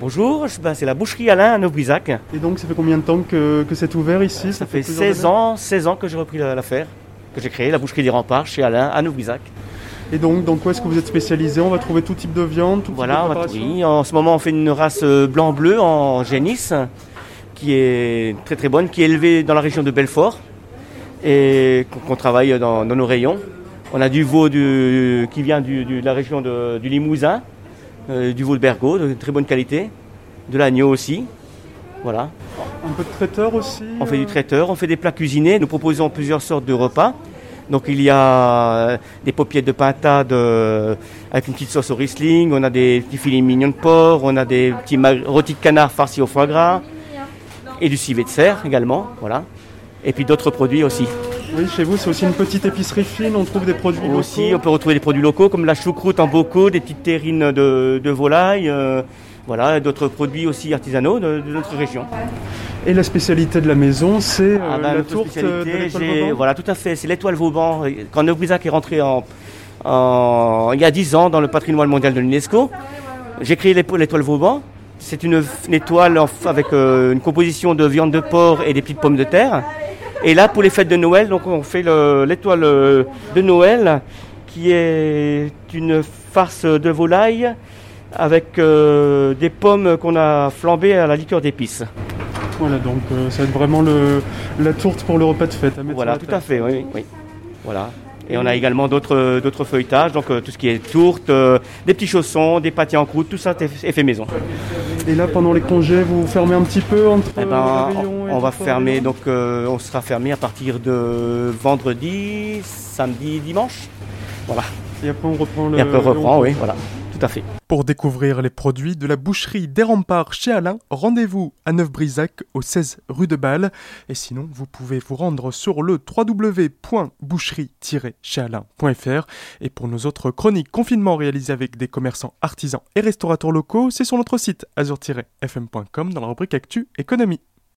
Bonjour, ben, c'est la boucherie Alain à Neuf-Brisac. Et donc, ça fait combien de temps que, que c'est ouvert ici? Ça, fait 16 ans, 16 ans que j'ai repris l'affaire, que j'ai créé la boucherie des remparts chez Alain à Neuf-Brisac. Et donc, dans quoi est-ce que vous êtes spécialisé? On va trouver tout type de viande, tout voilà, type de on va- oui, en ce moment on fait une race euh, blanc-bleu en génisse, qui est très très bonne, qui est élevée dans la région de Belfort et qu'on- qu'on travaille dans, dans nos rayons. On a du veau du- qui vient du- du- de la région de- du Limousin, euh, du veau de Bergaux, de très bonne qualité, de l'agneau aussi. Voilà. Un peu de traiteur aussi On fait euh, du traiteur, on fait des plats cuisinés. Nous proposons plusieurs sortes de repas. Donc il y a euh, des paupiètes de pintade euh, avec une petite sauce au Riesling, on a des petits filets mignons de porc, on a des petits rôtis de canard farcis au foie gras et du civet de cerf également, voilà. Et puis d'autres produits aussi. Oui, chez vous, c'est aussi une petite épicerie fine. On trouve des produits Aussi, on locaux. peut retrouver des produits locaux comme la choucroute en bocaux, des petites terrines de, de volaille, euh, voilà, d'autres produits aussi artisanaux de, de notre région. Et la spécialité de la maison, c'est euh, Ah ben, la tourte euh, de Voilà, tout à fait. C'est l'étoile Vauban. Quand Neuf-Brisac est rentré en, en- il y a 10 ans dans le patrimoine mondial de l'UNESCO, j'ai créé l'étoile Vauban. C'est une, une étoile avec euh, une composition de viande de porc et des petites pommes de terre. Et là, pour les fêtes de Noël, donc on fait le- l'étoile euh, de Noël, qui est une farce de volaille avec euh, des pommes qu'on a flambées à la liqueur d'épices. Voilà, donc euh, ça va être vraiment le, la tourte pour le repas de fête. à Voilà, tout à fait, oui, oui. Voilà. Et on a également d'autres d'autres feuilletages, donc euh, tout ce qui est tourte, euh, des petits chaussons, des pâtés en croûte, tout ça est fait maison. Et là, pendant les congés, vous fermez un petit peu entre Eh ben, euh, et on va fermer, donc euh, on sera fermé à partir de vendredi, samedi, dimanche. Voilà. Et après, on reprend le. Et après on reprend, oui, voilà, Pour découvrir les produits de la boucherie des remparts chez Alain, rendez-vous à Neuf-Brisac au 16 rue de Bâle. Et sinon, vous pouvez vous rendre sur le www.boucherie-chez-alain.fr. Et pour nos autres chroniques confinement réalisées avec des commerçants artisans et restaurateurs locaux, c'est sur notre site azur-fm.com dans la rubrique Actu Économie.